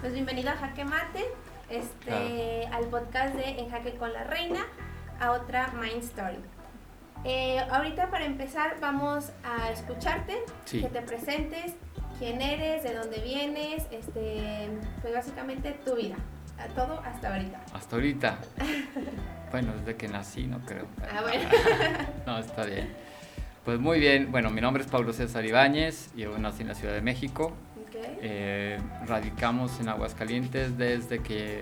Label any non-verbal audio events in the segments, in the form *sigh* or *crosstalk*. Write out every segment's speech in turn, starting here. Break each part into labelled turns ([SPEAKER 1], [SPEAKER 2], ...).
[SPEAKER 1] Pues bienvenido a Jaque Mate, este, al podcast de En Jaque con la Reina, a otra Mind Story. Eh, ahorita para empezar vamos a escucharte,
[SPEAKER 2] Sí.
[SPEAKER 1] que te presentes, quién eres, de dónde vienes, este, pues básicamente tu vida, todo hasta ahorita.
[SPEAKER 2] Hasta ahorita. *laughs* Bueno, desde que nací, no creo.
[SPEAKER 1] Ah, bueno. *laughs*
[SPEAKER 2] No, está bien. Pues muy bien. Bueno, mi nombre es Pablo César Ibáñez. Yo nací en la Ciudad de México. Eh, radicamos en Aguascalientes desde que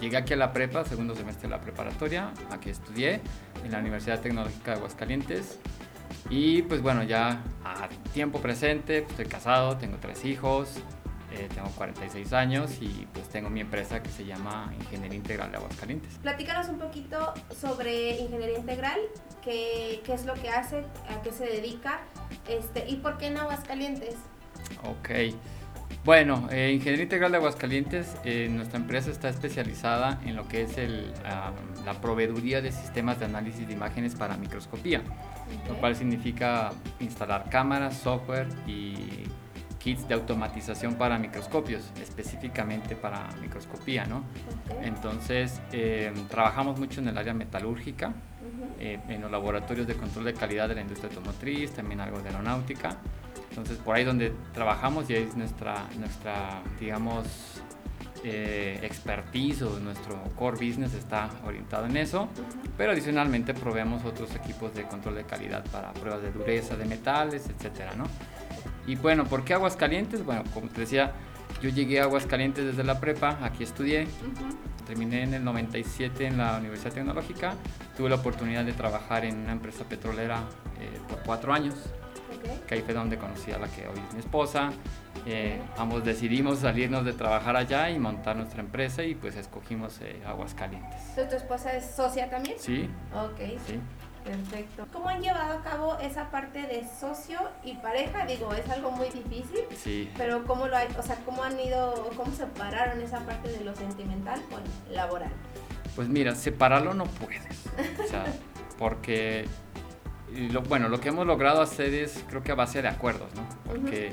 [SPEAKER 2] llegué aquí a la prepa, segundo semestre de la preparatoria. Aquí estudié en la Universidad Tecnológica de Aguascalientes. Y pues bueno, ya a tiempo presente, pues, estoy casado, tengo tres hijos, eh, tengo 46 años y pues tengo mi empresa que se llama Ingeniería Integral de Aguascalientes.
[SPEAKER 1] Platícanos un poquito sobre ingeniería integral, qué, qué es lo que hace, a qué se dedica, este, y por qué en Aguascalientes.
[SPEAKER 2] Ok. Bueno, eh, Ingeniería Integral de Aguascalientes, eh, nuestra empresa está especializada en lo que es el, ah, la proveeduría de sistemas de análisis de imágenes para microscopía, lo cual significa instalar cámaras, software y kits de automatización para microscopios, específicamente para microscopía, ¿no? Entonces, eh, trabajamos mucho en el área metalúrgica, eh, en los laboratorios de control de calidad de la industria automotriz, también algo de aeronáutica. Entonces, por ahí donde trabajamos y ahí es nuestra, nuestra digamos, eh, expertise o nuestro core business está orientado en eso. Pero adicionalmente proveemos otros equipos de control de calidad para pruebas de dureza de metales, etcétera, ¿no? Y bueno, ¿por qué Aguascalientes? Bueno, como te decía, yo llegué a Aguascalientes desde la prepa, aquí estudié. Terminé en el 97 en la Universidad Tecnológica. Tuve la oportunidad de trabajar en una empresa petrolera eh, por cuatro años,
[SPEAKER 1] Ok.
[SPEAKER 2] que ahí fue donde conocí a la que hoy es mi esposa. Eh, ambos decidimos salirnos de trabajar allá y montar nuestra empresa y pues escogimos eh, Aguascalientes.
[SPEAKER 1] ¿Tu esposa es socia también?
[SPEAKER 2] Sí,
[SPEAKER 1] Ok,
[SPEAKER 2] sí.
[SPEAKER 1] perfecto. ¿Cómo han llevado a cabo esa parte de socio y pareja? Digo, es algo muy difícil,
[SPEAKER 2] Sí,
[SPEAKER 1] pero ¿cómo lo hay, o sea, cómo han ido, cómo separaron esa parte de lo sentimental con laboral?
[SPEAKER 2] Pues mira, separarlo no puedes. O sea, porque, y lo, bueno, lo que hemos logrado hacer es, creo que a base de acuerdos, ¿no? Porque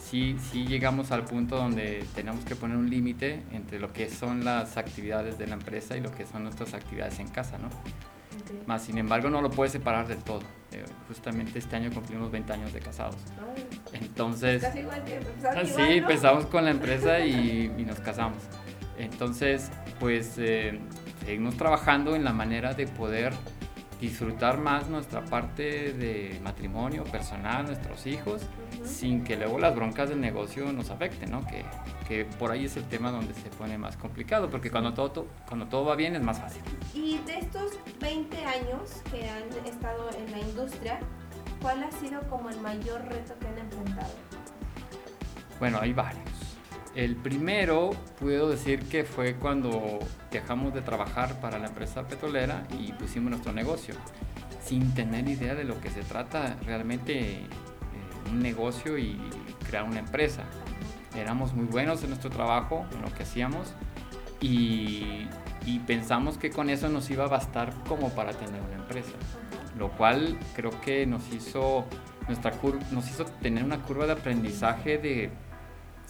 [SPEAKER 2] sí, sí llegamos al punto donde tenemos que poner un límite entre lo que son las actividades de la empresa y lo que son nuestras actividades en casa, ¿no?
[SPEAKER 1] Ok.
[SPEAKER 2] Más sin embargo, no lo puedes separar del todo. Eh, justamente este año cumplimos 20 años de casados.
[SPEAKER 1] Ay,
[SPEAKER 2] Entonces...
[SPEAKER 1] Casi igual que empezaron
[SPEAKER 2] Ah,
[SPEAKER 1] igual,
[SPEAKER 2] Sí,
[SPEAKER 1] ¿no?
[SPEAKER 2] empezamos con la empresa y, *laughs* y nos casamos. Entonces, pues eh, seguimos trabajando en la manera de poder disfrutar más nuestra parte de matrimonio personal, nuestros hijos, sin que luego las broncas del negocio nos afecten, ¿no? Que, que por ahí es el tema donde se pone más complicado, porque cuando todo, to- cuando todo va bien es más fácil.
[SPEAKER 1] Y de estos 20 años que han estado en la industria, ¿cuál ha sido como el mayor reto que han enfrentado?
[SPEAKER 2] Bueno, hay varios. El primero, puedo decir que fue cuando dejamos de trabajar para la empresa petrolera y pusimos nuestro negocio, sin tener idea de lo que se trata realmente eh, un negocio y crear una empresa. Éramos muy buenos en nuestro trabajo, en lo que hacíamos, y, y pensamos que con eso nos iba a bastar como para tener una empresa lo cual creo que nos hizo nuestra cur- nos hizo tener una curva de aprendizaje de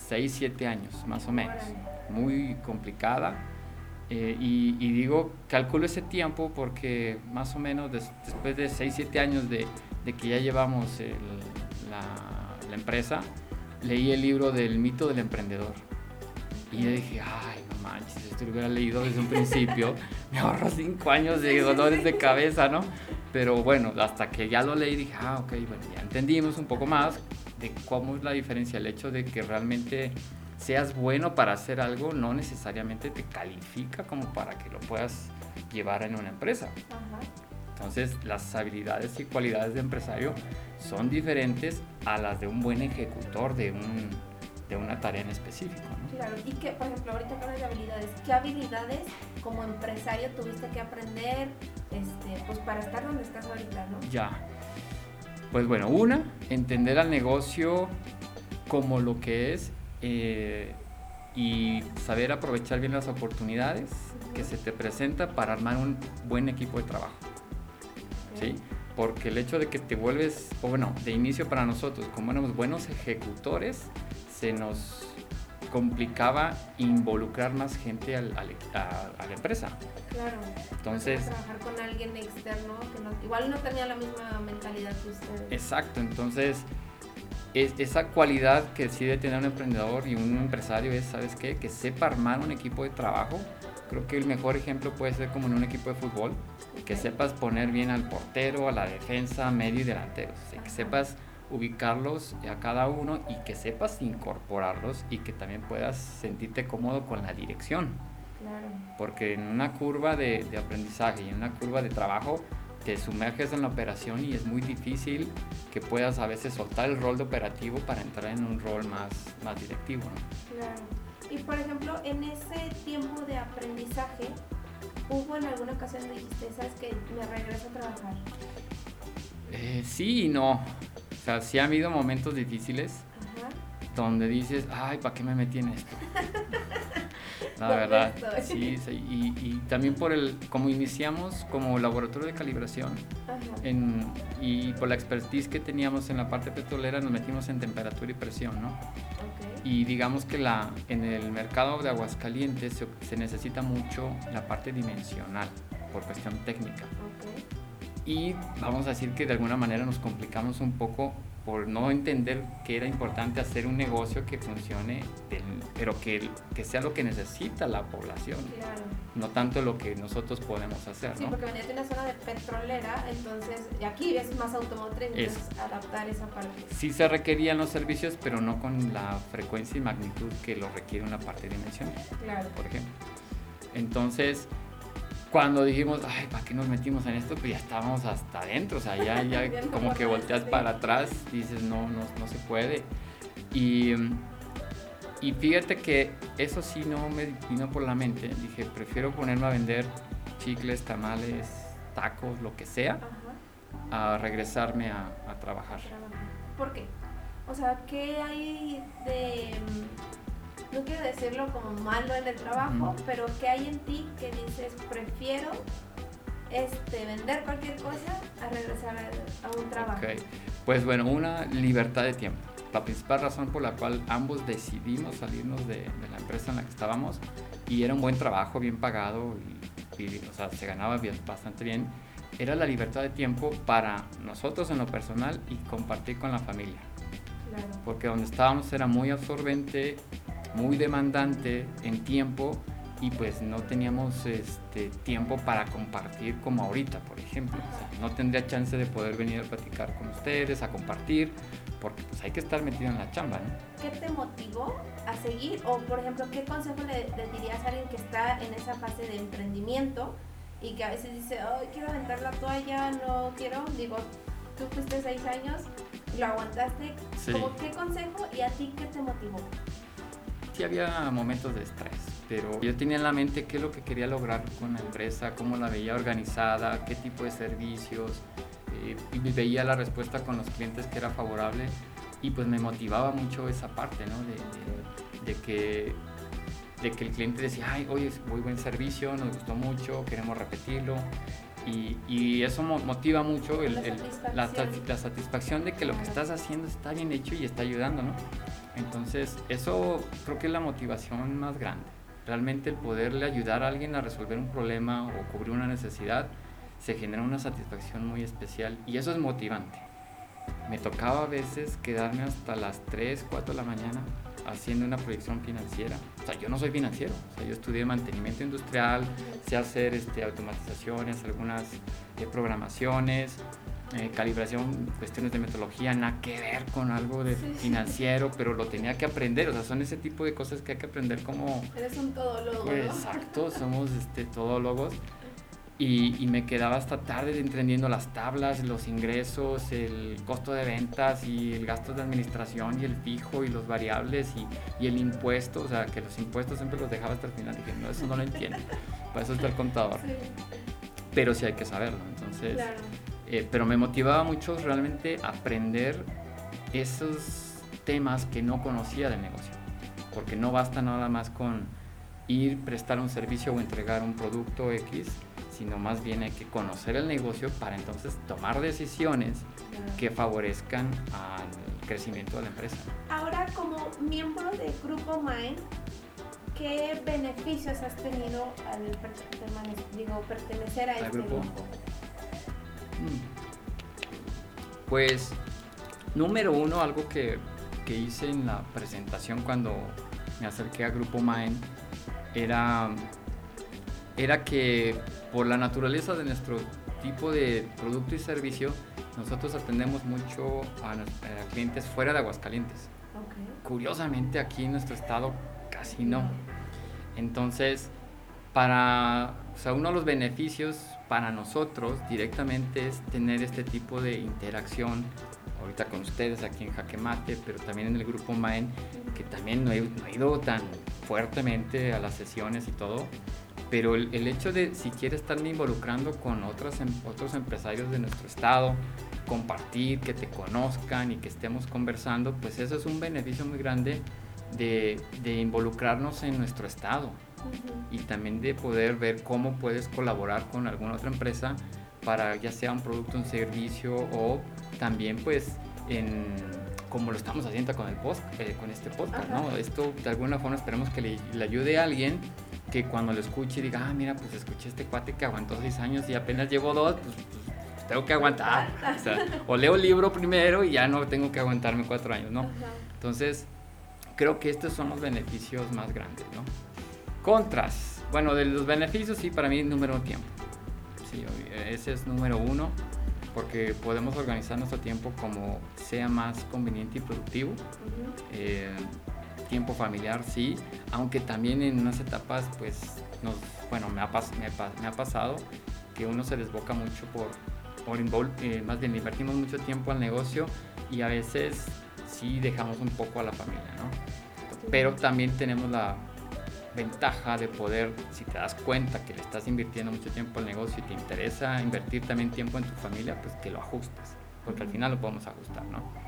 [SPEAKER 2] 6, 7 años más o menos, muy complicada. Eh, y, y digo, calculo ese tiempo porque más o menos des- después de 6, 7 años de, de que ya llevamos el- la, la empresa, leí el libro del mito del emprendedor. Y yo dije, ay, no manches, si esto lo hubiera leído desde un principio, *laughs* me ahorro 5 años de dolores de cabeza, ¿no? Pero bueno, hasta que ya lo leí dije, ah, ok, bueno, ya entendimos un poco más de cómo es la diferencia, el hecho de que realmente seas bueno para hacer algo no necesariamente te califica como para que lo puedas llevar en una empresa.
[SPEAKER 1] Ajá.
[SPEAKER 2] Entonces, las habilidades y cualidades de empresario son diferentes a las de un buen ejecutor de, un, de una tarea en específico. ¿no?
[SPEAKER 1] Claro, y que, por ejemplo, ahorita hablas de habilidades, ¿qué habilidades como empresario tuviste que aprender este, pues para estar donde estás ahorita, no?
[SPEAKER 2] Ya. Pues bueno, una, entender al negocio como lo que es eh, y saber aprovechar bien las oportunidades que se te presenta para armar un buen equipo de trabajo. ¿sí? Porque el hecho de que te vuelves, o bueno, de inicio para nosotros, como éramos buenos ejecutores, se nos complicaba involucrar más gente al, al- a, a la empresa.
[SPEAKER 1] Claro.
[SPEAKER 2] Entonces,
[SPEAKER 1] trabajar con alguien externo que no, igual no tenía la misma mentalidad que ustedes.
[SPEAKER 2] exacto, entonces es, esa cualidad que debe tener un emprendedor y un empresario es, ¿sabes qué? Que sepa armar un equipo de trabajo. Creo que el mejor ejemplo puede ser como en un equipo de fútbol, que sepas poner bien al portero, a la defensa, medio y delanteros, o sea, que sepas ubicarlos a cada uno y que sepas incorporarlos y que también puedas sentirte cómodo con la dirección.
[SPEAKER 1] Claro.
[SPEAKER 2] Porque en una curva de, de aprendizaje y en una curva de trabajo te sumerges en la operación y es muy difícil que puedas a veces soltar el rol de operativo para entrar en un rol más, más directivo. ¿no?
[SPEAKER 1] Claro. Y por ejemplo, en ese tiempo de aprendizaje, ¿hubo en alguna ocasión donde dijiste, sabes que me regreso a trabajar?
[SPEAKER 2] Eh, sí y no. O sea, sí ha habido momentos difíciles
[SPEAKER 1] Ajá.
[SPEAKER 2] donde dices, ay, ¿para qué me metí en esto? *laughs* La
[SPEAKER 1] ¿Dónde
[SPEAKER 2] verdad, sí, sí, Y, y también por el, como iniciamos como laboratorio de calibración, en- y por la expertise que teníamos en la parte petrolera nos metimos en temperatura y presión, ¿no? Y digamos que la, en el mercado de Aguascalientes se, se necesita mucho la parte dimensional por cuestión técnica.
[SPEAKER 1] Ok.
[SPEAKER 2] Y vamos a decir que de alguna manera nos complicamos un poco por no entender que era importante hacer un negocio que funcione, del- pero que, que sea lo que necesita la población,
[SPEAKER 1] Claro.
[SPEAKER 2] no tanto lo que nosotros podemos hacer,
[SPEAKER 1] Sí,
[SPEAKER 2] ¿no?
[SPEAKER 1] porque venía de una zona de petrolera, entonces y aquí es más automotriz,
[SPEAKER 2] Es-
[SPEAKER 1] entonces adaptar esa parte.
[SPEAKER 2] Sí se requerían los servicios, pero no con la frecuencia y magnitud que lo requiere una parte dimensional.
[SPEAKER 1] Claro.
[SPEAKER 2] por ejemplo. Entonces, cuando dijimos, ay, ¿para qué nos metimos en esto? Pues ya estábamos hasta adentro, o sea, ya, ya *laughs* como que volteas para atrás, dices, no, no, no se puede. Y, y fíjate que eso sí no me vino por la mente. Dije, prefiero ponerme a vender chicles, tamales, tacos, lo que sea,
[SPEAKER 1] Ajá.
[SPEAKER 2] a regresarme a, trabajar.
[SPEAKER 1] ¿Por qué? O sea, ¿qué hay de... No quiero decirlo como malo en el trabajo, pero ¿qué hay en ti que dices, prefiero este, vender cualquier cosa a regresar a, a un trabajo?
[SPEAKER 2] Ok, pues bueno, una libertad de tiempo. La principal razón por la cual ambos decidimos salirnos de, de la empresa en la que estábamos y era un buen trabajo, bien pagado y, y, o sea, se ganaba bien- bastante bien, era la libertad de tiempo para nosotros en lo personal y compartir con la familia.
[SPEAKER 1] Claro.
[SPEAKER 2] Porque donde estábamos era muy absorbente, muy demandante en tiempo y pues no teníamos este tiempo para compartir como ahorita, por ejemplo. O sea, no tendría chance de poder venir a platicar con ustedes, a compartir, porque pues hay que estar metido en la chamba, ¿no?
[SPEAKER 1] ¿Qué te motivó a seguir? O, por ejemplo, ¿qué consejo le, le dirías a alguien que está en esa fase de emprendimiento y que a veces dice, ay, quiero aventar la toalla, no quiero? Digo, tú fuiste seis años, lo aguantaste.
[SPEAKER 2] Sí.
[SPEAKER 1] ¿Cómo qué consejo y a ti qué te motivó?
[SPEAKER 2] Sí había momentos de estrés, pero yo tenía en la mente qué es lo que quería lograr con la empresa, cómo la veía organizada, qué tipo de servicios, eh, y veía la respuesta con los clientes que era favorable y pues me motivaba mucho esa parte, ¿no? De, que, de que el cliente decía, ay, oye, es muy buen servicio, nos gustó mucho, queremos repetirlo. Y, y eso mo- motiva mucho el-
[SPEAKER 1] La satisfacción.
[SPEAKER 2] la, la satisfacción de que lo que estás haciendo está bien hecho y está ayudando, ¿no? Entonces, eso creo que es la motivación más grande. Realmente el poderle ayudar a alguien a resolver un problema o cubrir una necesidad, se genera una satisfacción muy especial y eso es motivante. Me tocaba a veces quedarme hasta las 3, 4 de la mañana haciendo una proyección financiera. O sea, yo no soy financiero, o sea, yo estudié mantenimiento industrial, sé hacer este, automatizaciones, algunas eh, programaciones, eh, calibración, cuestiones de metodología, nada que ver con algo de
[SPEAKER 1] Sí.
[SPEAKER 2] financiero, pero lo tenía que aprender, o sea, son ese tipo de cosas que hay que aprender como...
[SPEAKER 1] Eres un todólogo,
[SPEAKER 2] Pues,
[SPEAKER 1] ¿no?
[SPEAKER 2] exacto, somos este, todólogos. Y, y me quedaba hasta tarde entendiendo las tablas, los ingresos, el costo de ventas y el gasto de administración y el fijo y los variables y, y el impuesto. O sea, que los impuestos siempre los dejaba hasta el final. Dije, no, eso no lo entiendo. Para eso está el contador.
[SPEAKER 1] Sí,
[SPEAKER 2] Pero sí hay que saberlo. Entonces,
[SPEAKER 1] claro.
[SPEAKER 2] eh, pero me motivaba mucho realmente aprender esos temas que no conocía del negocio. Porque no basta nada más con ir, prestar un servicio o entregar un producto X, sino más bien hay que conocer el negocio para entonces tomar decisiones que favorezcan al crecimiento de la empresa.
[SPEAKER 1] Ahora, como miembro del Grupo Mind, ¿qué beneficios has tenido al digo, pertenecer a este grupo? Mm.
[SPEAKER 2] Pues, número uno, algo que, que hice en la presentación cuando me acerqué a Grupo Mind era, era que por la naturaleza de nuestro tipo de producto y servicio, nosotros atendemos mucho a, clientes fuera de Aguascalientes. Curiosamente aquí en nuestro estado casi no. Entonces, para, o sea, uno de los beneficios para nosotros directamente es tener este tipo de interacción ahorita con ustedes aquí en Jaquemate, pero también en el grupo Maen, que también no he, ido tan fuertemente a las sesiones y todo, pero el, hecho de si quieres estarme involucrando con otros, em, otros empresarios de nuestro estado, compartir, que te conozcan y que estemos conversando, pues eso es un beneficio muy grande de, de involucrarnos en nuestro estado. Y también de poder ver cómo puedes colaborar con alguna otra empresa para ya sea un producto, un servicio o también pues en como lo estamos haciendo con el post, eh, con este podcast, ¿no? Esto de alguna forma esperemos que le, ayude a alguien que cuando lo escuche diga, ah, mira, pues escuché este cuate que aguantó seis años y apenas llevo dos, pues, pues tengo que aguantar. O, leo el libro primero y ya no tengo que aguantarme cuatro años, ¿no? Entonces, creo que estos son los beneficios más grandes, ¿no? Contras. Bueno, de los beneficios, sí, para mí, número tiempo. Sí, ese es número uno porque podemos organizar nuestro tiempo como sea más conveniente y productivo. Eh, tiempo familiar, sí, aunque también en unas etapas, pues, nos, bueno, me ha, me, ha pasado que uno se desboca mucho por, por eh, más bien invertimos mucho tiempo al negocio y a veces sí dejamos un poco a la familia, ¿no? Pero también tenemos la ventaja de poder, si te das cuenta que le estás invirtiendo mucho tiempo al negocio y te interesa invertir también tiempo en tu familia, pues que lo ajustes, porque al final lo podemos ajustar, ¿no?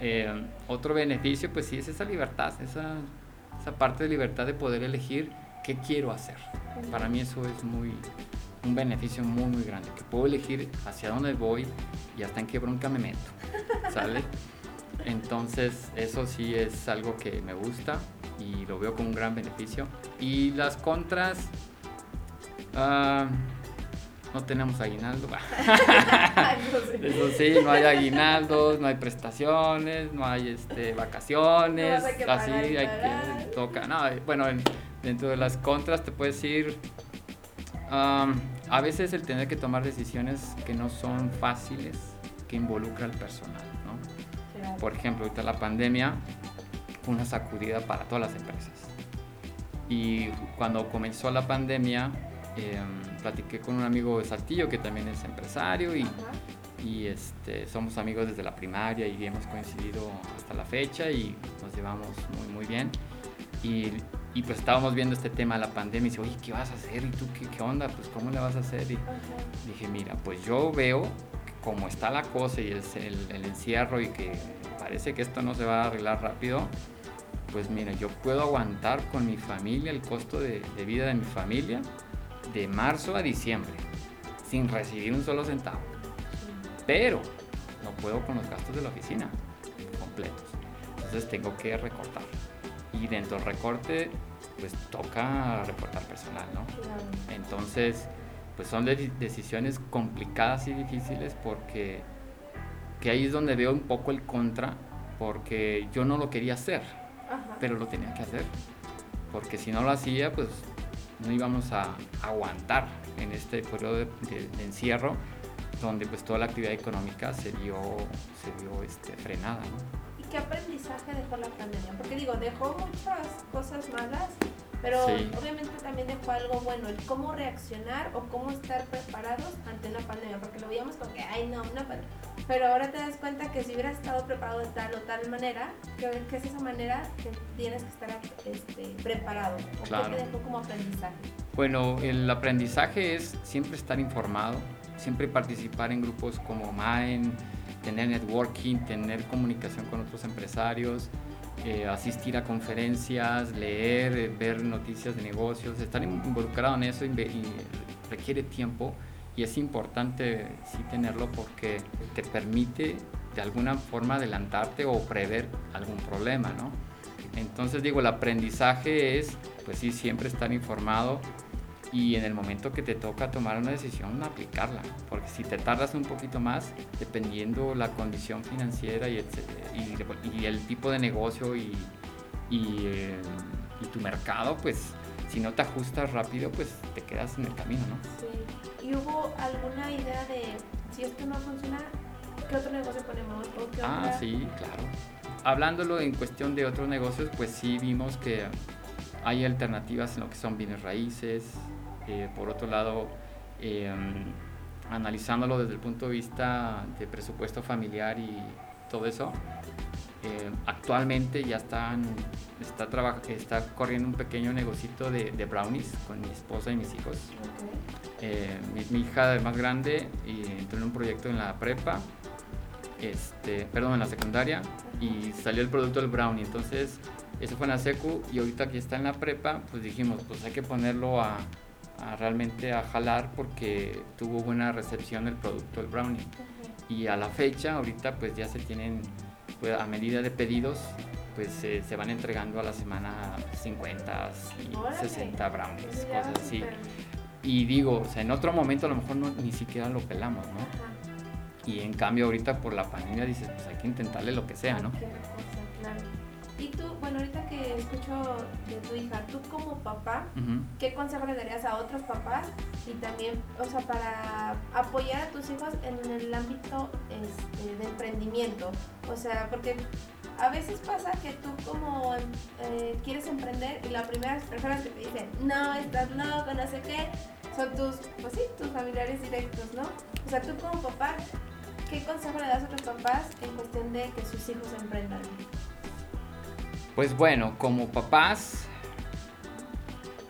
[SPEAKER 2] Eh, otro beneficio, pues sí, es esa libertad, esa, esa parte de libertad de poder elegir qué quiero hacer. Para mí eso es muy, un beneficio muy, muy grande, que puedo elegir hacia dónde voy y hasta en qué bronca me meto, ¿sale? Entonces, eso sí es algo que me gusta y lo veo como un gran beneficio. Y las contras, uh, no tenemos aguinaldo. *laughs* Eso sí, no hay aguinaldos, no hay prestaciones, no hay este, vacaciones, así hay que toca. No, bueno, dentro de las contras te puedes um, a veces el tener que tomar decisiones que no son fáciles, que involucra al personal, ¿no? Por ejemplo, ahorita la pandemia una sacudida para todas las empresas. Y cuando comenzó la pandemia, em, platiqué con un amigo de Saltillo que también es empresario y, y este, somos amigos desde la primaria y hemos coincidido hasta la fecha y nos llevamos muy, muy bien. Y, y pues estábamos viendo este tema de la pandemia y dice, oye, ¿qué vas a hacer? ¿Y tú qué, qué onda? Pues ¿cómo le vas a hacer? Y dije, mira, pues yo veo como está la cosa y el, el, el encierro y que parece que esto no se va a arreglar rápido, pues mira, yo puedo aguantar con mi familia el costo de, vida de mi familia de marzo a diciembre, sin recibir un solo centavo. Pero no puedo con los gastos de la oficina completos. Entonces tengo que recortar. Y dentro del recorte, pues toca recortar personal, ¿no? Entonces, pues son decisiones complicadas y difíciles porque que ahí es donde veo un poco el contra, porque yo no lo quería hacer pero lo tenía que hacer. Porque si no lo hacía, pues no íbamos a aguantar en este periodo de, encierro, donde pues toda la actividad económica se vio, se vio este, frenada.
[SPEAKER 1] ¿Y qué aprendizaje dejó la pandemia? Porque digo, dejó muchas cosas malas, pero obviamente también dejó algo bueno, el cómo reaccionar o cómo estar preparados ante una pandemia, porque lo veíamos como que, ay no, una pandemia. Pero ahora te das cuenta que si hubieras estado preparado de tal o tal manera, que, es esa manera que tienes que estar este, preparado. ¿O claro. ¿Qué te dejó como aprendizaje?
[SPEAKER 2] Bueno, el aprendizaje es siempre estar informado, siempre participar en grupos como MAEN, tener networking, tener comunicación con otros empresarios, eh, asistir a conferencias, leer, eh, ver noticias de negocios, estar involucrado en eso requiere tiempo y es importante sí tenerlo porque te permite de alguna forma adelantarte o prever algún problema, ¿no? Entonces digo, el aprendizaje es, pues sí, siempre estar informado y en el momento que te toca tomar una decisión, aplicarla. Porque si te tardas un poquito más, dependiendo la condición financiera y, y, el tipo de negocio y, eh, y, tu mercado, pues si no te ajustas rápido, pues te quedas en el camino, ¿no?
[SPEAKER 1] Sí. ¿Y hubo alguna idea de si esto no funciona, qué otro negocio ponemos? ¿O qué
[SPEAKER 2] ah, sí, claro. Hablándolo en cuestión de otros negocios, pues sí vimos que hay alternativas en lo que son bienes raíces, eh, por otro lado, em, analizándolo desde el punto de vista de presupuesto familiar y todo eso, em, actualmente ya están, está, está corriendo un pequeño negocito de, brownies con mi esposa y mis hijos. Eh, mi, hija más grande entró en un proyecto en la prepa, este, perdón, en la secundaria, y salió el producto del brownie. Entonces, eso fue en la secu y ahorita que está en la prepa, pues dijimos, pues hay que ponerlo a, realmente a jalar porque tuvo buena recepción el producto, el brownie. Y a la fecha, ahorita pues ya se tienen, pues, a medida de pedidos, pues se van entregando a la semana 50 y 60 brownies, cosas así. Y digo, o sea, en otro momento a lo mejor no, ni siquiera lo pelamos, ¿no? Y en cambio ahorita por la pandemia dices, pues hay que intentarle lo que sea, ¿no?
[SPEAKER 1] Y tú, bueno, ahorita que escucho de tu hija, tú como papá, ¿qué consejo le darías a otros papás? Y también, o sea, para apoyar a tus hijos en el ámbito este, de emprendimiento. O sea, porque a veces pasa que tú como eh, quieres emprender y las primeras personas que te dicen, no, estás loco, no sé qué, son tus, pues sí, tus familiares directos, ¿no? O sea, tú como papá, ¿qué consejo le das a otros papás en cuestión de que sus hijos emprendan?
[SPEAKER 2] Pues bueno, como papás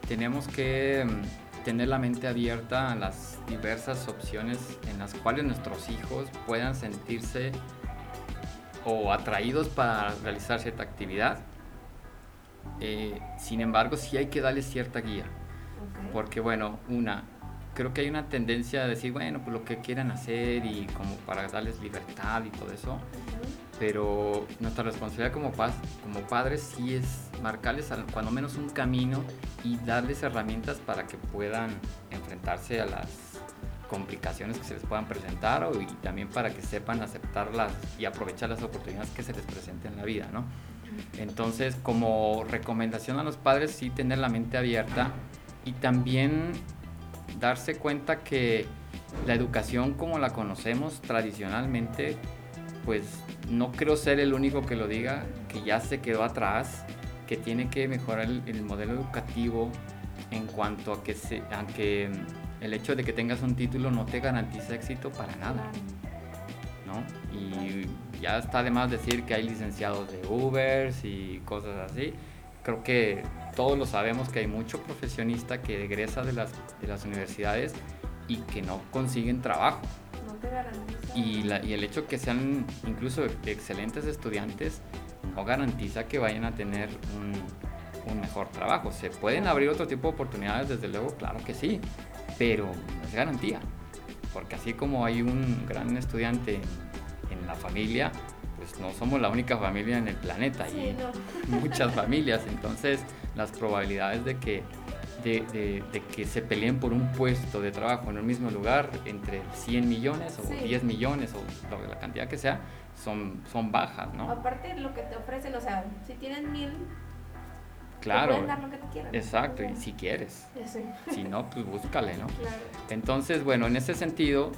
[SPEAKER 2] tenemos que mm, tener la mente abierta a las diversas opciones en las cuales nuestros hijos puedan sentirse o atraídos para realizar cierta actividad. Eh, sin embargo, sí hay que darles cierta guía. Porque bueno, una, creo que hay una tendencia a decir, bueno, pues lo que quieran hacer y como para darles libertad y todo eso pero nuestra responsabilidad como, como padres sí es marcarles cuando menos un camino y darles herramientas para que puedan enfrentarse a las complicaciones que se les puedan presentar y también para que sepan aceptarlas y aprovechar las oportunidades que se les presenten en la vida, ¿no? Entonces, como recomendación a los padres, sí tener la mente abierta y también darse cuenta que la educación como la conocemos tradicionalmente pues no creo ser el único que lo diga, que ya se quedó atrás, que tiene que mejorar el, modelo educativo en cuanto a que, se, el hecho de que tengas un título no te garantiza éxito para nada. ¿no? Y ya está de más decir que hay licenciados de Uber y cosas así. Creo que todos lo sabemos que hay mucho profesionista que egresa de las universidades y que no consiguen trabajo. Y, y el hecho que sean incluso excelentes estudiantes no garantiza que vayan a tener un, un mejor trabajo. Se pueden abrir otro tipo de oportunidades, desde luego, claro que sí, pero no es garantía. Porque así como hay un gran estudiante en la familia, pues no somos la única familia en el planeta, y muchas familias, entonces las probabilidades de que de, que se peleen por un puesto de trabajo en el mismo lugar entre 100 millones o 10 millones o la cantidad que sea, son, son bajas, ¿no?
[SPEAKER 1] Aparte lo que te ofrecen, o sea, si tienen mil,
[SPEAKER 2] claro,
[SPEAKER 1] te dar lo que te quieran.
[SPEAKER 2] Exacto, y si quieres. Si no, pues búscale, ¿no? Claro. Entonces, bueno, en ese sentido,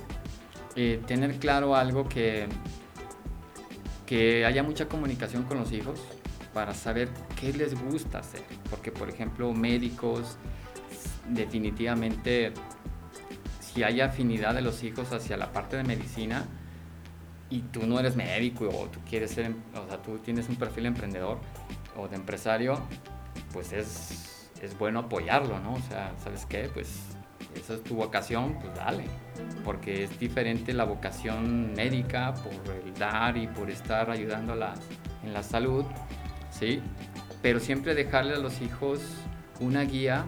[SPEAKER 2] eh, tener claro algo que, que haya mucha comunicación con los hijos, para saber qué les gusta hacer. Porque, por ejemplo, médicos, definitivamente, si hay afinidad de los hijos hacia la parte de medicina y tú no eres médico o tú quieres ser, o sea, tú tienes un perfil emprendedor o de empresario, pues es, es bueno apoyarlo, ¿no? O sea, ¿sabes qué? Pues esa es tu vocación, pues dale. Porque es diferente la vocación médica por el dar y por estar ayudando en la salud ¿sí? Pero siempre dejarle a los hijos una guía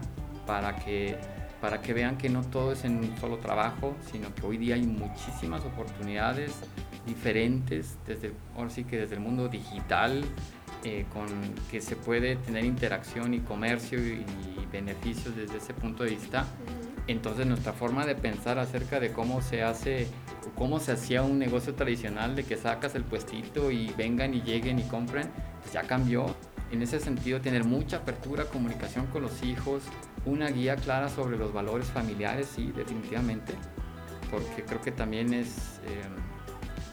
[SPEAKER 2] para que, para que vean que no todo es en un solo trabajo, sino que hoy día hay muchísimas oportunidades diferentes, desde, ahora sí que desde el mundo digital, eh, con que se puede tener interacción y comercio y, beneficios desde ese punto de vista. Entonces nuestra forma de pensar acerca de cómo se hace cómo se hacía un negocio tradicional de que sacas el puestito y vengan y lleguen y compren, pues ya cambió. En ese sentido, tener mucha apertura, comunicación con los hijos, una guía clara sobre los valores familiares, sí, definitivamente, porque creo que también es eh,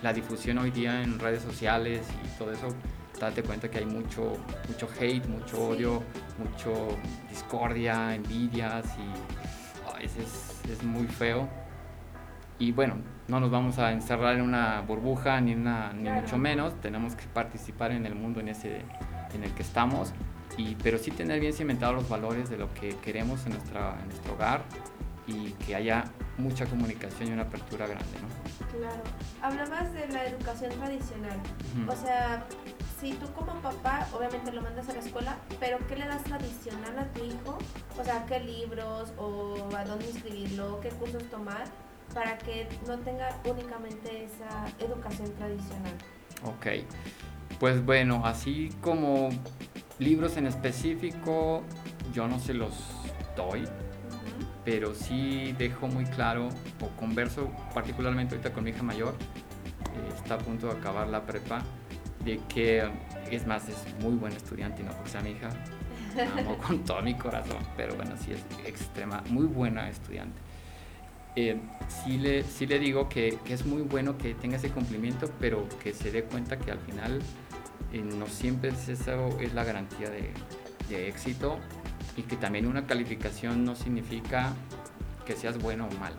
[SPEAKER 2] la difusión hoy día en redes sociales y todo eso date cuenta que hay mucho, mucho hate, mucho odio, mucho discordia, envidias y a veces es, muy feo. Y bueno, no nos vamos a encerrar en una burbuja ni, una, ni mucho menos, tenemos que participar en el mundo en, ese, en el que estamos, y, pero sí tener bien cimentados los valores de lo que queremos en, nuestra, en nuestro hogar y que haya mucha comunicación y una apertura grande. ¿no?
[SPEAKER 1] Claro. Hablabas de la educación tradicional. O sea, si tú como papá, obviamente lo mandas a la escuela, pero ¿qué le das tradicional a tu hijo? O sea, ¿qué libros o a dónde inscribirlo? ¿Qué cursos tomar? Para que no tenga únicamente esa educación tradicional.
[SPEAKER 2] Ok. Pues bueno, así como libros en específico, yo no se los doy pero sí dejo muy claro o converso particularmente ahorita con mi hija mayor, eh, está a punto de acabar la prepa, de que es más, es muy buen estudiante y no porque sea mi hija, amo *laughs* con todo mi corazón, pero bueno, sí es extrema, muy buena estudiante. Eh, sí, le, sí le digo que, es muy bueno que tenga ese cumplimiento, pero que se dé cuenta que al final eh, no siempre es eso es la garantía de, de éxito y que también una calificación no significa que seas bueno o malo.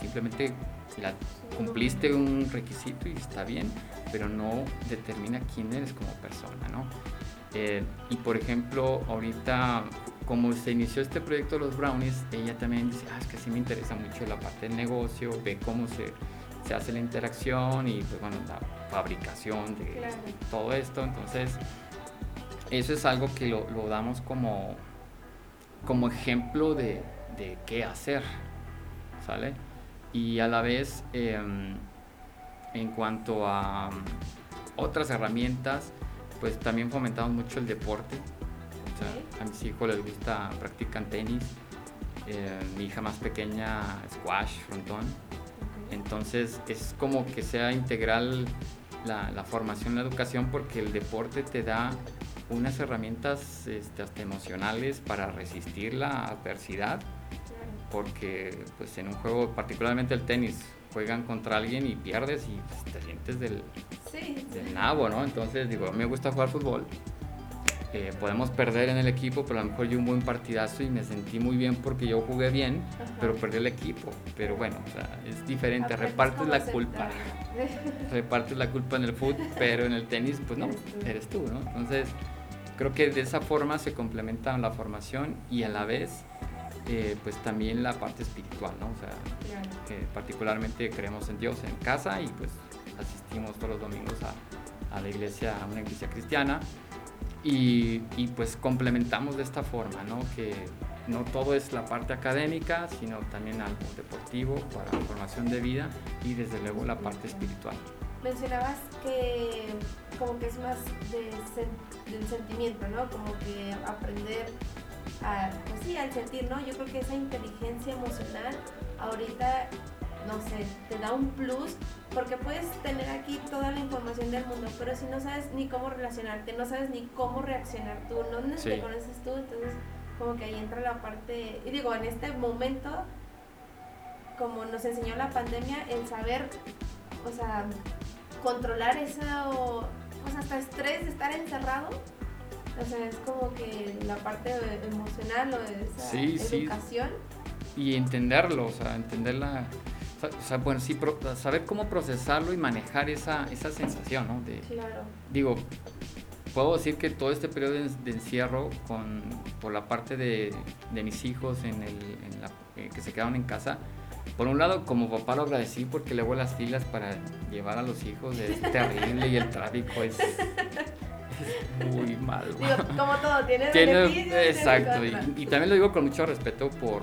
[SPEAKER 2] simplemente la, cumpliste un requisito y está bien, pero no determina quién eres como persona, ¿no? Eh, y por ejemplo, ahorita, como se inició este proyecto de los brownies, ella también dice, ah, es que sí me interesa mucho la parte del negocio, ve cómo se, se hace la interacción y pues bueno, la fabricación de todo esto. Entonces, eso es algo que lo, lo damos como, como ejemplo de, de qué hacer, ¿sale? Y a la vez, em, en cuanto a um, otras herramientas, pues también fomentamos mucho el deporte. Sea, a mis hijos les gusta, practican tenis. Eh, mi hija más pequeña, squash, frontón. Entonces es como que sea integral la, la formación, la educación, porque el deporte te da unas herramientas este, hasta emocionales para resistir la adversidad, porque pues en un juego, particularmente el tenis, juegan contra alguien y pierdes y pues, te sientes del, del nabo, ¿no? Entonces digo, a mí me gusta jugar fútbol, eh, podemos perder en el equipo, pero a lo mejor yo un buen partidazo y me sentí muy bien porque yo jugué bien, pero perdí el equipo. Pero bueno, o sea, es diferente, repartes la culpa. *laughs* *laughs* repartes la culpa en el fútbol, pero en el tenis, pues no, eres tú, ¿no? Entonces, creo que de esa forma se complementa la formación y a la vez eh, pues también la parte espiritual, ¿no? O sea, particularmente creemos en Dios en casa y pues asistimos todos los domingos a, a la iglesia, a una iglesia cristiana y, y, pues complementamos de esta forma, ¿no? Que no todo es la parte académica, sino también algo deportivo para formación de vida y desde luego la parte espiritual
[SPEAKER 1] mencionabas que como que es más del sentimiento, ¿no? Como que aprender a, pues sí, al sentir, ¿no? Yo creo que esa inteligencia emocional ahorita, no sé, te da un plus porque puedes tener aquí toda la información del mundo, pero si no sabes ni cómo relacionarte, no sabes ni cómo reaccionar tú, no te conoces tú, entonces como que ahí entra la parte, y digo, en este momento, como nos enseñó la pandemia, el saber, o sea, controlar eso, pues hasta estrés de estar encerrado. O sea, es como que la parte emocional o de esa educación.
[SPEAKER 2] Y entenderlo, o sea, entenderla. O sea, bueno, sí, saber cómo procesarlo y manejar esa, esa sensación, ¿no? De,
[SPEAKER 1] claro.
[SPEAKER 2] Digo, puedo decir que todo este periodo de, encierro, con, por la parte de, de mis hijos en el, en la, eh, que se quedaron en casa, por un lado, como papá lo agradecí porque luego las filas para llevar a los hijos es terrible y el tráfico es, muy *laughs* malo.
[SPEAKER 1] como todo, tiene, tiene
[SPEAKER 2] Exacto, y, también lo digo con mucho respeto por,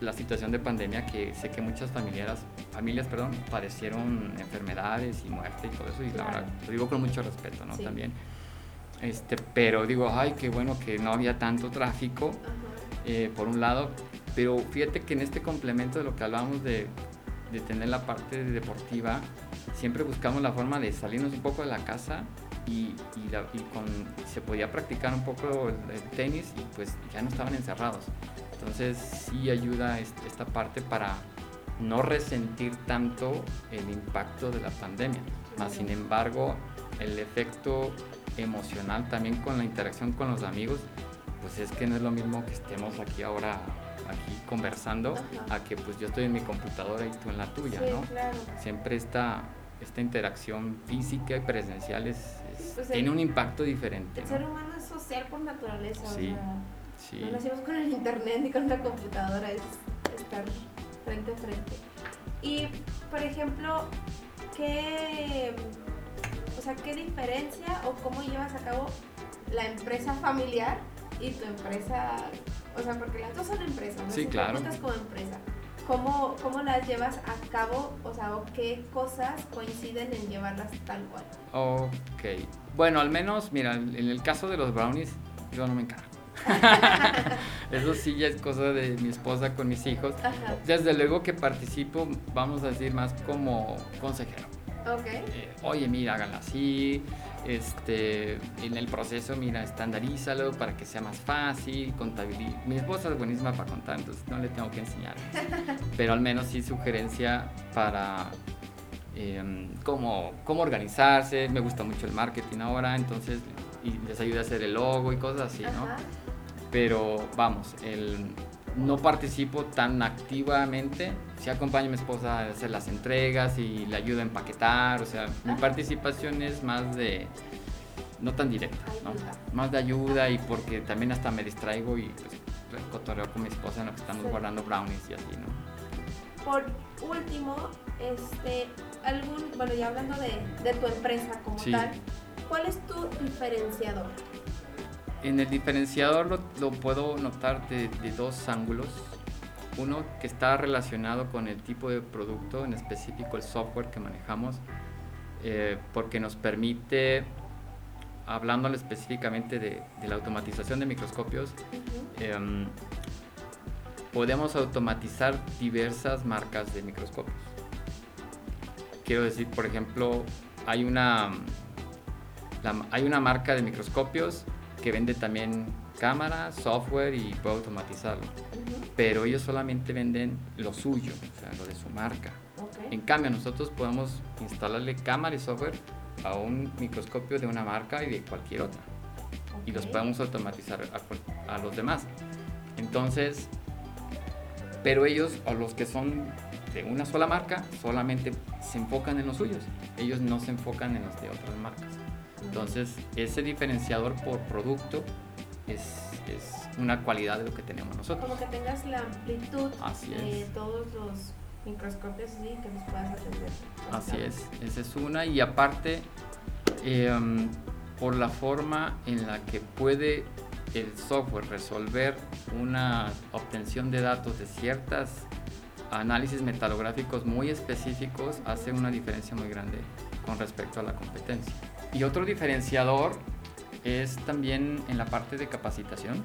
[SPEAKER 2] la situación de pandemia que sé que muchas familias, familias perdón, padecieron enfermedades y muerte y todo eso y la verdad lo digo con mucho respeto, ¿no? También. Este, pero digo, ay, qué bueno que no había tanto tráfico, eh, por un lado, pero fíjate que en este complemento de lo que hablábamos de, de tener la parte deportiva, siempre buscamos la forma de salirnos un poco de la casa y, y, con, se podía practicar un poco el, tenis y pues ya no estaban encerrados. Entonces sí ayuda esta parte para no resentir tanto el impacto de la pandemia. Más sin embargo, el efecto emocional también con la interacción con los amigos, pues es que no es lo mismo que estemos aquí ahora aquí conversando a que pues yo estoy en mi computadora y tú en la tuya, ¿no? Siempre esta, esta interacción física y presencial es, pues tiene un impacto diferente.
[SPEAKER 1] El ser humano es social por naturaleza. Sí, sí. No nacimos con el internet ni con una computadora, es estar frente a frente. Y, por ejemplo, ¿qué, o sea, ¿qué diferencia o cómo llevas a cabo la empresa familiar y tu empresa? O sea, porque las dos son empresas, ¿no?
[SPEAKER 2] Sí,
[SPEAKER 1] si
[SPEAKER 2] claro.
[SPEAKER 1] como empresa. ¿Cómo, ¿Cómo las llevas a cabo? O sea, ¿o qué cosas coinciden en llevarlas tal cual?
[SPEAKER 2] Ok. Bueno, al menos, mira, en el caso de los brownies, yo no me encargo. *laughs* Eso sí ya es cosa de mi esposa con mis hijos. Desde luego que participo, vamos a decir, más como consejero.
[SPEAKER 1] Okay.
[SPEAKER 2] Eh, Oye, mira, háganla así. Este, en el proceso, mira, estandarízalo para que sea más fácil, contabiliza. Mi esposa es buenísima para contar, entonces no le tengo que enseñar. *laughs* Pero al menos sí sugerencia para em, cómo, cómo organizarse. Me gusta mucho el marketing ahora, entonces y les ayuda a hacer el logo y cosas así, ¿no? Pero vamos, el, no participo tan activamente. Sí acompaño a mi esposa a hacer las entregas y le ayudo a empaquetar. O sea, mi participación es más de. No tan directa, ¿no? Más de ayuda y porque también hasta me distraigo y pues cotorreo con mi esposa en lo que estamos guardando brownies y así, ¿no?
[SPEAKER 1] Por último, este, algún, bueno, ya hablando de, de tu empresa como tal, ¿cuál es tu diferenciador?
[SPEAKER 2] En el diferenciador lo, puedo notar de, dos ángulos. Uno que está relacionado con el tipo de producto, en específico el software que manejamos, eh, porque nos permite, hablando específicamente de, la automatización de microscopios, em, podemos automatizar diversas marcas de microscopios. Quiero decir, por ejemplo, hay una, hay una marca de microscopios que vende también cámara, software y puede automatizarlo. Pero ellos solamente venden lo suyo, o sea, lo de su marca. En cambio, nosotros podemos instalarle cámara y software a un microscopio de una marca y de cualquier otra. Y los podemos automatizar a, a, los demás. Entonces, pero ellos, o los que son de una sola marca, solamente se enfocan en los suyos. Ellos no se enfocan en los de otras marcas. Entonces, ese diferenciador por producto es, una cualidad de lo que tenemos nosotros.
[SPEAKER 1] Como que tengas la amplitud de todos los microscopios y que los puedas atender.
[SPEAKER 2] Así es, esa es una. Y aparte, em, por la forma en la que puede el software resolver una obtención de datos de ciertas análisis metalográficos muy específicos, hace una diferencia muy grande con respecto a la competencia. Y otro diferenciador es también en la parte de capacitación.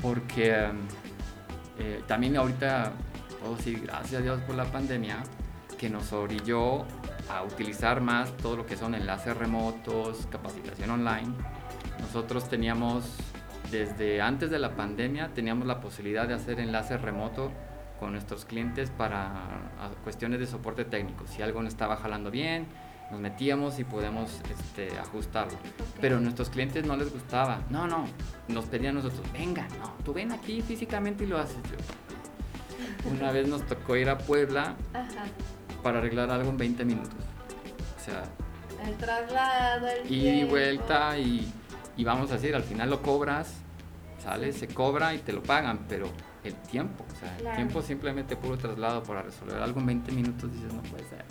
[SPEAKER 2] Porque eh, también ahorita puedo decir gracias a Dios por la pandemia que nos orilló a utilizar más todo lo que son enlaces remotos, capacitación online. Nosotros teníamos, desde antes de la pandemia, teníamos la posibilidad de hacer enlaces remotos con nuestros clientes para cuestiones de soporte técnico. Si algo no estaba jalando bien, nos metíamos y podemos este, ajustarlo. Pero a nuestros clientes no les gustaba. No, no, nos pedían nosotros, venga, no, tú ven aquí físicamente y lo haces. Una vez nos tocó ir a Puebla para arreglar algo en 20 minutos. O sea,
[SPEAKER 1] el traslado, el
[SPEAKER 2] y vuelta y, y vamos a decir, al final lo cobras, sale, se cobra y te lo pagan, pero el tiempo, o sea, el tiempo simplemente puro traslado para resolver algo en 20 minutos, dices, no puede ser.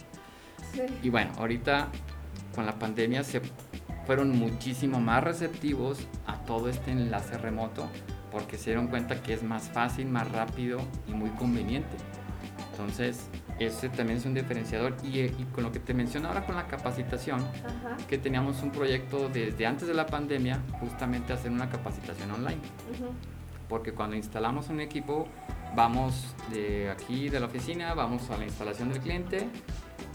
[SPEAKER 2] Y bueno, ahorita con la pandemia se fueron muchísimo más receptivos a todo este enlace remoto porque se dieron cuenta que es más fácil, más rápido y muy conveniente. Entonces, ese también es un diferenciador. Y, y con lo que te menciono ahora con la capacitación,
[SPEAKER 1] Ajá.
[SPEAKER 2] que teníamos un proyecto desde antes de la pandemia, justamente hacer una capacitación online. Porque cuando instalamos un equipo, vamos de aquí de la oficina, vamos a la instalación del cliente,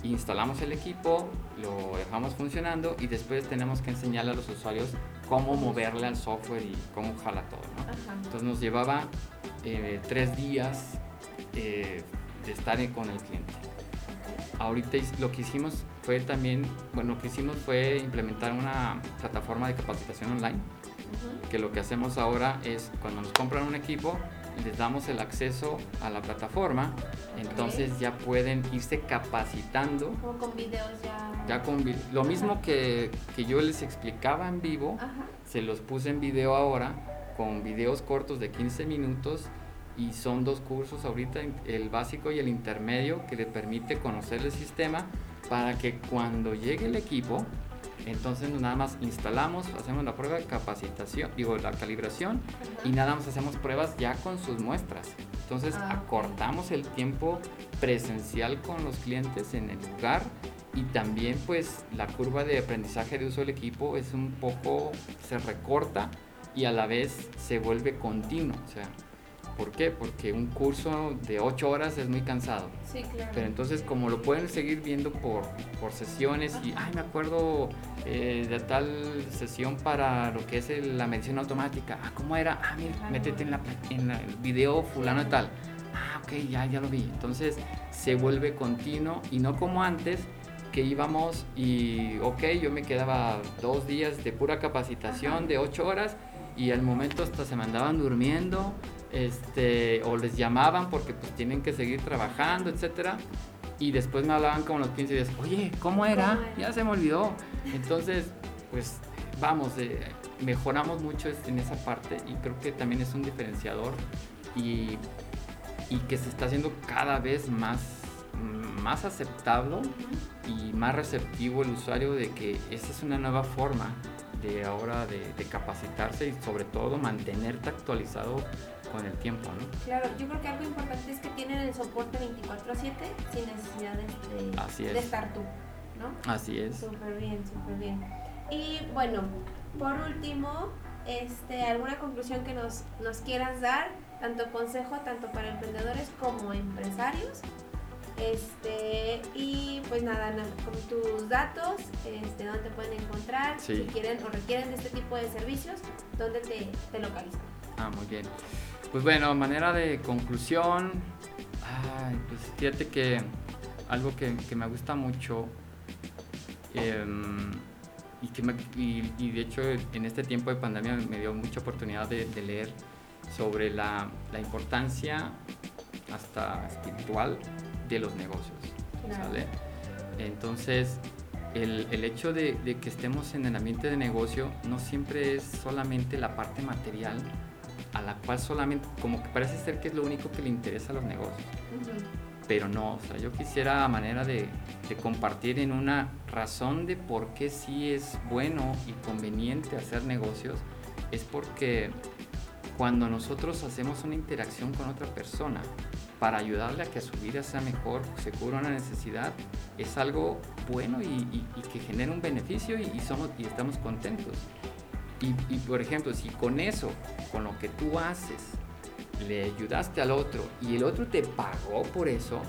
[SPEAKER 2] instalamos el equipo, lo dejamos funcionando y después tenemos que enseñarle a los usuarios cómo moverle al software y cómo jala todo. Entonces nos llevaba eh, tres días eh, de estar con el cliente. Ahorita lo que hicimos fue también, bueno, lo que hicimos fue implementar una plataforma de capacitación online, que lo que hacemos ahora es cuando nos compran un equipo, les damos el acceso a la plataforma, entonces ya pueden irse capacitando.
[SPEAKER 1] Como con videos ya.
[SPEAKER 2] Ya con lo mismo que, que yo les explicaba en vivo,
[SPEAKER 1] Ajá.
[SPEAKER 2] se los puse en video ahora con videos cortos de 15 minutos y son dos cursos ahorita, el básico y el intermedio, que le permite conocer el sistema para que cuando llegue el equipo, entonces nada más instalamos, hacemos la prueba de capacitación, digo, la calibración
[SPEAKER 1] Ajá.
[SPEAKER 2] y nada más hacemos pruebas ya con sus muestras. Entonces
[SPEAKER 1] Ah,
[SPEAKER 2] acortamos el tiempo presencial con los clientes en el lugar y también pues la curva de aprendizaje de uso del equipo es un poco, se recorta y a la vez se vuelve continuo. O sea, ¿por qué? Porque un curso de 8 horas es muy cansado.
[SPEAKER 1] Sí, claro.
[SPEAKER 2] Pero entonces como lo pueden seguir viendo por, por sesiones y, ay, me acuerdo eh, de tal sesión para lo que es el- la medición automática. Ah, ¿cómo era? Ah, mira,
[SPEAKER 1] Ajá.
[SPEAKER 2] métete en, la, en la- el video fulano y tal. Ah, ok, ya, ya lo vi. Entonces se vuelve continuo y no como antes que íbamos y, ok, yo me quedaba dos días de pura capacitación
[SPEAKER 1] Ajá.
[SPEAKER 2] de ocho horas y al momento hasta se mandaban durmiendo este, o les llamaban porque pues tienen que seguir trabajando, etcétera. Y después me hablaban como los 15 días, oye, ¿cómo era?
[SPEAKER 1] ¿Cómo era?
[SPEAKER 2] Ya se me olvidó. Entonces, pues vamos, eh, mejoramos mucho en esa parte y creo que también es un diferenciador y, y que se está haciendo cada vez más, más aceptable y más receptivo el usuario de que esa es una nueva forma de ahora de, de capacitarse y sobre todo mantenerte actualizado con el tiempo, ¿no?
[SPEAKER 1] Claro, yo creo que algo importante es que tienen el soporte 24/7 sin necesidad de,
[SPEAKER 2] Así
[SPEAKER 1] de
[SPEAKER 2] es.
[SPEAKER 1] estar tú, ¿no?
[SPEAKER 2] Así es.
[SPEAKER 1] Súper bien, súper bien. Y bueno, por último, este, ¿alguna conclusión que nos, nos quieras dar? Tanto consejo, tanto para emprendedores como empresarios. Este, y pues nada, na- con tus datos, este, dónde te pueden encontrar,
[SPEAKER 2] Sí.
[SPEAKER 1] si quieren o requieren de este tipo de servicios, dónde te, te localizan.
[SPEAKER 2] Ah, muy bien. Pues bueno, manera de conclusión, ay, pues fíjate que algo que, que me gusta mucho em, y, que me- y- y de hecho en este tiempo de pandemia me dio mucha oportunidad de, de leer sobre la, la importancia hasta espiritual de los negocios. ¿sale? Entonces, el, el hecho de, de que estemos en el ambiente de negocio no siempre es solamente la parte material, a la cual solamente, como que parece ser que es lo único que le interesa a los negocios, pero no, o sea, yo quisiera a manera de, de compartir en una razón de por qué sí es bueno y conveniente hacer negocios, es porque cuando nosotros hacemos una interacción con otra persona para ayudarle a que su vida sea mejor, se cubra una necesidad, es algo bueno y, y- y que genera un beneficio y, y somos, y estamos contentos. Y, y, por ejemplo, si con eso, con lo que tú haces, le ayudaste al otro y el otro te pagó por eso,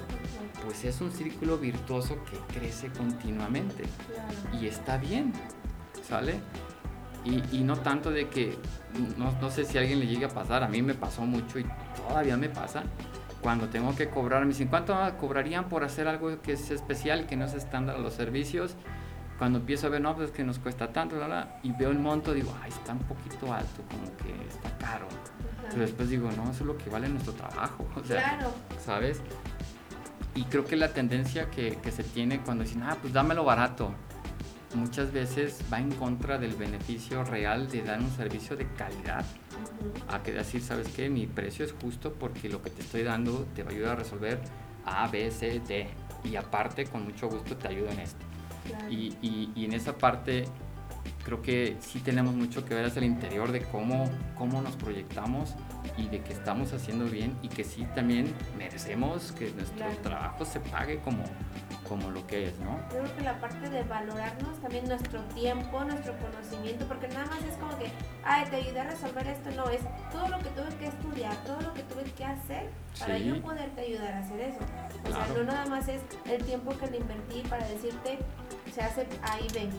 [SPEAKER 2] pues es un círculo virtuoso que crece continuamente y está bien, ¿sale? Y, y no tanto de que, no, no sé si a alguien le llegue a pasar, a mí me pasó mucho y todavía me pasa, cuando tengo que cobrar, me dicen, ¿cuánto cobrarían por hacer algo que es especial, que no es estándar a los servicios? Cuando empiezo a ver, no, pues es que nos cuesta tanto, bla, bla, y veo el monto, digo, ay, está un poquito alto, como que está caro. Pero después digo, no, eso es lo que vale nuestro trabajo, *laughs* o sea,
[SPEAKER 1] Claro.
[SPEAKER 2] ¿sabes? Y creo que la tendencia que, que se tiene cuando dicen, ah, pues dámelo barato, muchas veces va en contra del beneficio real de dar un servicio de calidad. A que decir, ¿sabes qué? Mi precio es justo porque lo que te estoy dando te va a ayudar a resolver A, B, C, D. Y aparte, con mucho gusto te ayudo en esto.
[SPEAKER 1] Claro.
[SPEAKER 2] Y, y- y en esa parte creo que sí tenemos mucho que ver hacia el interior de cómo, cómo nos proyectamos y de que estamos haciendo bien y que sí también merecemos que nuestro trabajo se pague como, como lo que es, ¿no?
[SPEAKER 1] Creo que la parte de valorarnos también nuestro tiempo, nuestro conocimiento, porque nada más es como que, ay, te ayudé a resolver esto, no, es todo lo que tuve que estudiar, todo lo que tuve que hacer para yo poderte ayudar a hacer eso. O sea, no nada más es el tiempo que le invertí para decirte, se hace ahí ven.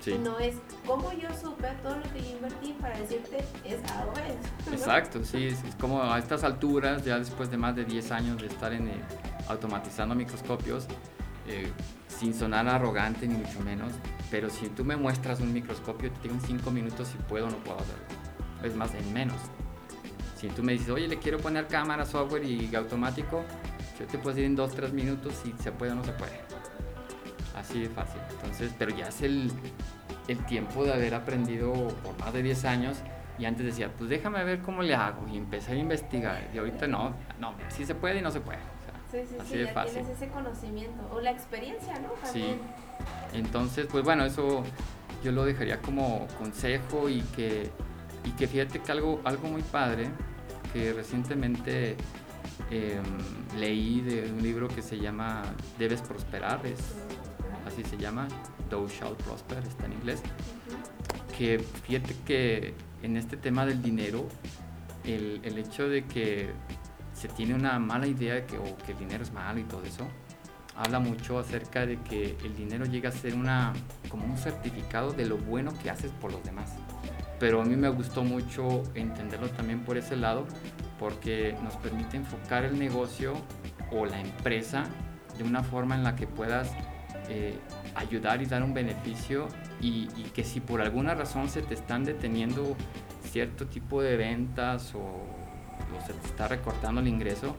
[SPEAKER 1] Sí. no es como yo supe todo lo que yo invertí para decirte es algo es.
[SPEAKER 2] Exacto, sí, es, como a estas alturas, ya después de más de 10 años de estar en automatizando microscopios, eh, sin sonar arrogante ni mucho menos, pero si tú me muestras un microscopio, te digo en 5 minutos si puedo o no puedo hacerlo. Es más, en menos. Si tú me dices, oye, le quiero poner cámara, software y automático, yo te puedo decir en 2-3 minutos si se puede o no se puede. Así de fácil. Entonces, pero ya es el, el tiempo de haber aprendido por más de 10 años y antes decía, pues déjame ver cómo le hago y empecé a investigar y ahorita no, no, sí se puede y no se puede.
[SPEAKER 1] Sí, sí, así sí, de ya fácil. tienes ese conocimiento o la experiencia, ¿no? También.
[SPEAKER 2] Sí. Entonces, pues bueno, eso yo lo dejaría como consejo y que, y que fíjate que algo, algo muy padre que recientemente em, leí de un libro que se llama Debes prosperar, es, así se llama, Thou Shall Prosper, está en inglés, que fíjate que en este tema del dinero, el, el, hecho de que se tiene una mala idea de que, que el dinero es malo y todo eso, habla mucho acerca de que el dinero llega a ser una, como un certificado de lo bueno que haces por los demás. Pero a mí me gustó mucho entenderlo también por ese lado, porque nos permite enfocar el negocio o la empresa de una forma en la que puedas eh, ayudar y dar un beneficio y, que si por alguna razón se te están deteniendo cierto tipo de ventas o, se te está recortando el ingreso,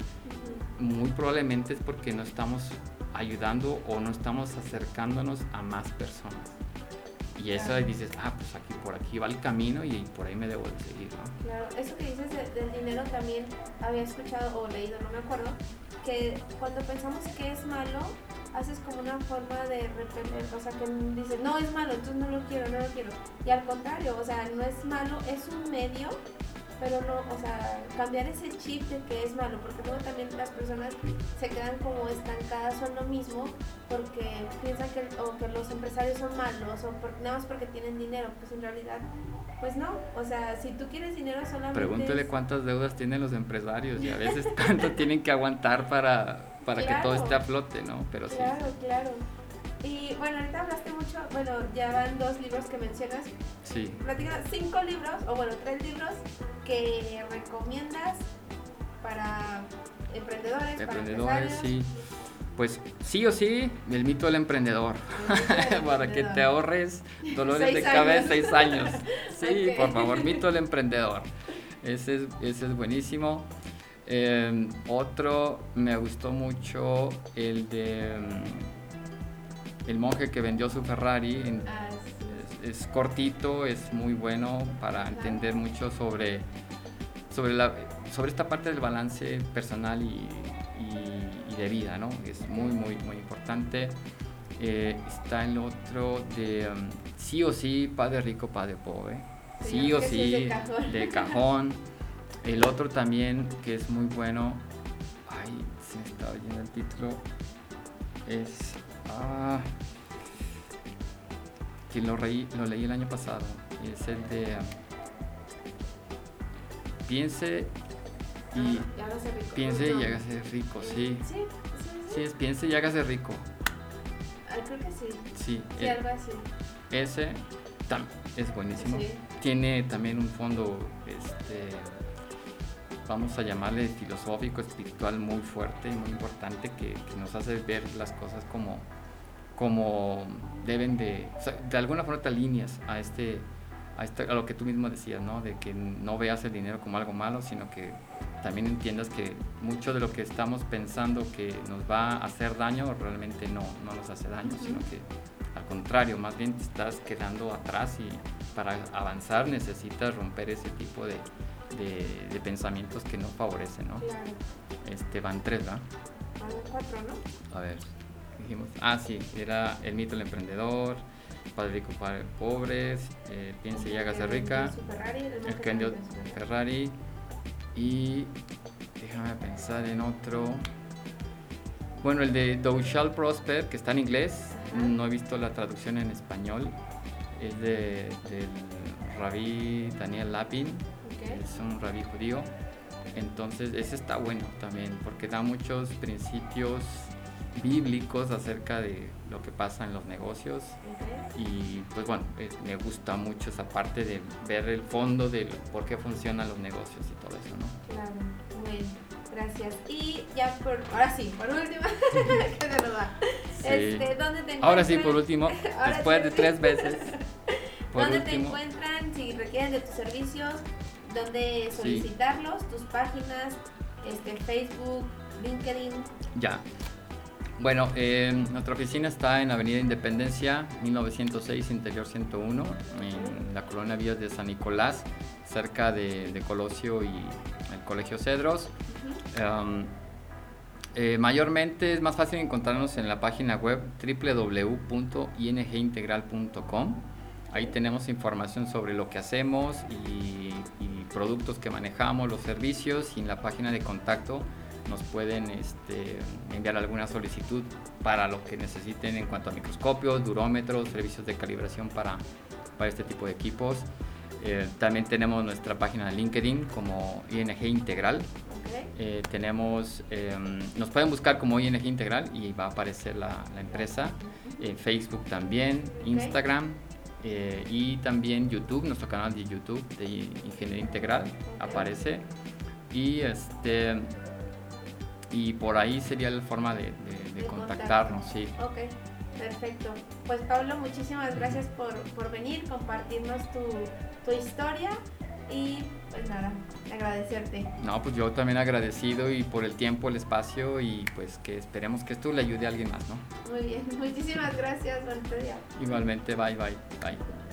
[SPEAKER 2] muy probablemente es porque no estamos ayudando o no estamos acercándonos a más personas. Y eso dices, ah, pues aquí por aquí va el camino y por ahí me debo de seguir,
[SPEAKER 1] ¿no? Claro, eso que dices del dinero también había escuchado o leído, no me acuerdo, que cuando pensamos que es malo, haces como una forma de repeler, o sea, que dices, no es malo, entonces no lo quiero, no lo quiero. Y al contrario, o sea, no es malo, es un medio, pero no, o sea, cambiar ese chip de que es malo, porque luego también las personas se quedan como estancadas en lo mismo porque piensan que, o que los empresarios son malos o nada más porque tienen dinero, pues en realidad pues no, o sea, si tú quieres dinero solamente...
[SPEAKER 2] Pregúntele cuántas deudas tienen los empresarios y a veces *laughs* cuánto tienen que aguantar para para que todo esté a flote, ¿no?
[SPEAKER 1] Pero sí. Claro, claro. Y bueno, ahorita hablaste mucho, bueno, ya van dos libros que mencionas.
[SPEAKER 2] Sí.
[SPEAKER 1] Platica cinco libros, o bueno, tres libros que recomiendas para emprendedores. Emprendedores,
[SPEAKER 2] sí. Pues sí o sí, el mito del emprendedor. *laughs* para que te ahorres dolores de cabeza seis años. *laughs* Sí, por favor, mito del emprendedor. Ese es, ese es buenísimo. Em, otro me gustó mucho el de em, el monje que vendió su Ferrari. Ah, es, cortito, es muy bueno para entender mucho sobre, sobre, la, sobre esta parte del balance personal y, de vida, ¿no? Es muy, muy, muy importante. Eh, está el otro de em, sí o sí, padre rico, padre pobre. Sí, o sí, De *laughs* cajón. El otro también que es muy bueno, ay, se me estaba oyendo el título, es, ah, que lo, lo leí el año pasado, es el de piense y
[SPEAKER 1] ah,
[SPEAKER 2] piense y hágase rico, sí. Sí, sí, es piense y hágase rico.
[SPEAKER 1] Ah, creo que sí.
[SPEAKER 2] Sí,
[SPEAKER 1] sí algo así.
[SPEAKER 2] Ese es buenísimo. Tiene también un fondo este vamos a llamarle filosófico, espiritual muy fuerte y muy importante que, nos hace ver las cosas como, como deben de, de alguna forma te alineas a este, a, este, a lo que tú mismo decías, ¿no? De que no veas el dinero como algo malo, sino que también entiendas que mucho de lo que estamos pensando que nos va a hacer daño realmente no, no nos hace daño, sino que al contrario, más bien te estás quedando atrás y para avanzar necesitas romper ese tipo de, de, pensamientos que no favorecen, ¿no? Claro. Este, van tres, ¿verdad?
[SPEAKER 1] Van cuatro, ¿no?
[SPEAKER 2] A ver, dijimos. Ah, sí, era el mito del emprendedor, Padre Rico, Padre Pobres, eh, Piense y Hágase Rica,
[SPEAKER 1] El
[SPEAKER 2] que vendió Ferrari y déjame pensar en otro. Bueno, el de Thou Shall Prosper, que está en inglés, no he visto la traducción en español, es de, del rabí Daniel Lapin, es un rabí judío. Entonces, ese está bueno también, porque da muchos principios bíblicos acerca de lo que pasa en los negocios. Y pues bueno, me gusta mucho esa parte de ver el fondo de por qué funcionan los negocios y todo eso, ¿no?
[SPEAKER 1] Claro, Gracias. Y ya por, ahora sí, por último, *laughs* que se nos va. Este, ¿Dónde te
[SPEAKER 2] Ahora sí, por último, *laughs* después de tres veces. *laughs*
[SPEAKER 1] ¿Dónde te encuentran? Si requieren de tus servicios, ¿dónde solicitarlos? Tus páginas, este, Facebook, LinkedIn.
[SPEAKER 2] Ya. Bueno, eh, nuestra oficina está en Avenida Independencia, 1906, Interior 101, en la colonia Vías de San Nicolás, cerca de, Colosio y el Colegio Cedros. Um, eh, mayormente es más fácil encontrarnos en la página web www.ingintegral.com. Ahí tenemos información sobre lo que hacemos y, y productos que manejamos, los servicios y en la página de contacto nos pueden este, enviar alguna solicitud para lo que necesiten en cuanto a microscopios, durómetros, servicios de calibración para, para este tipo de equipos. Eh, también tenemos nuestra página de LinkedIn como ING Integral. Eh, tenemos, em, nos pueden buscar como ING Integral y va a aparecer la, la empresa. En Facebook también, Instagram eh, y también YouTube, nuestro canal de YouTube de Ingeniería Integral aparece. Y este, y por ahí sería la forma de, contactarnos, sí.
[SPEAKER 1] Ok, perfecto. Pues Pablo, muchísimas gracias por, por venir, compartirnos tu, tu historia y pues nada, agradecerte.
[SPEAKER 2] No, pues yo también agradecido y por el tiempo, el espacio y pues que esperemos que esto le ayude a alguien más, ¿no?
[SPEAKER 1] Muy bien, *laughs* muchísimas gracias,
[SPEAKER 2] Igualmente, bye, bye, bye.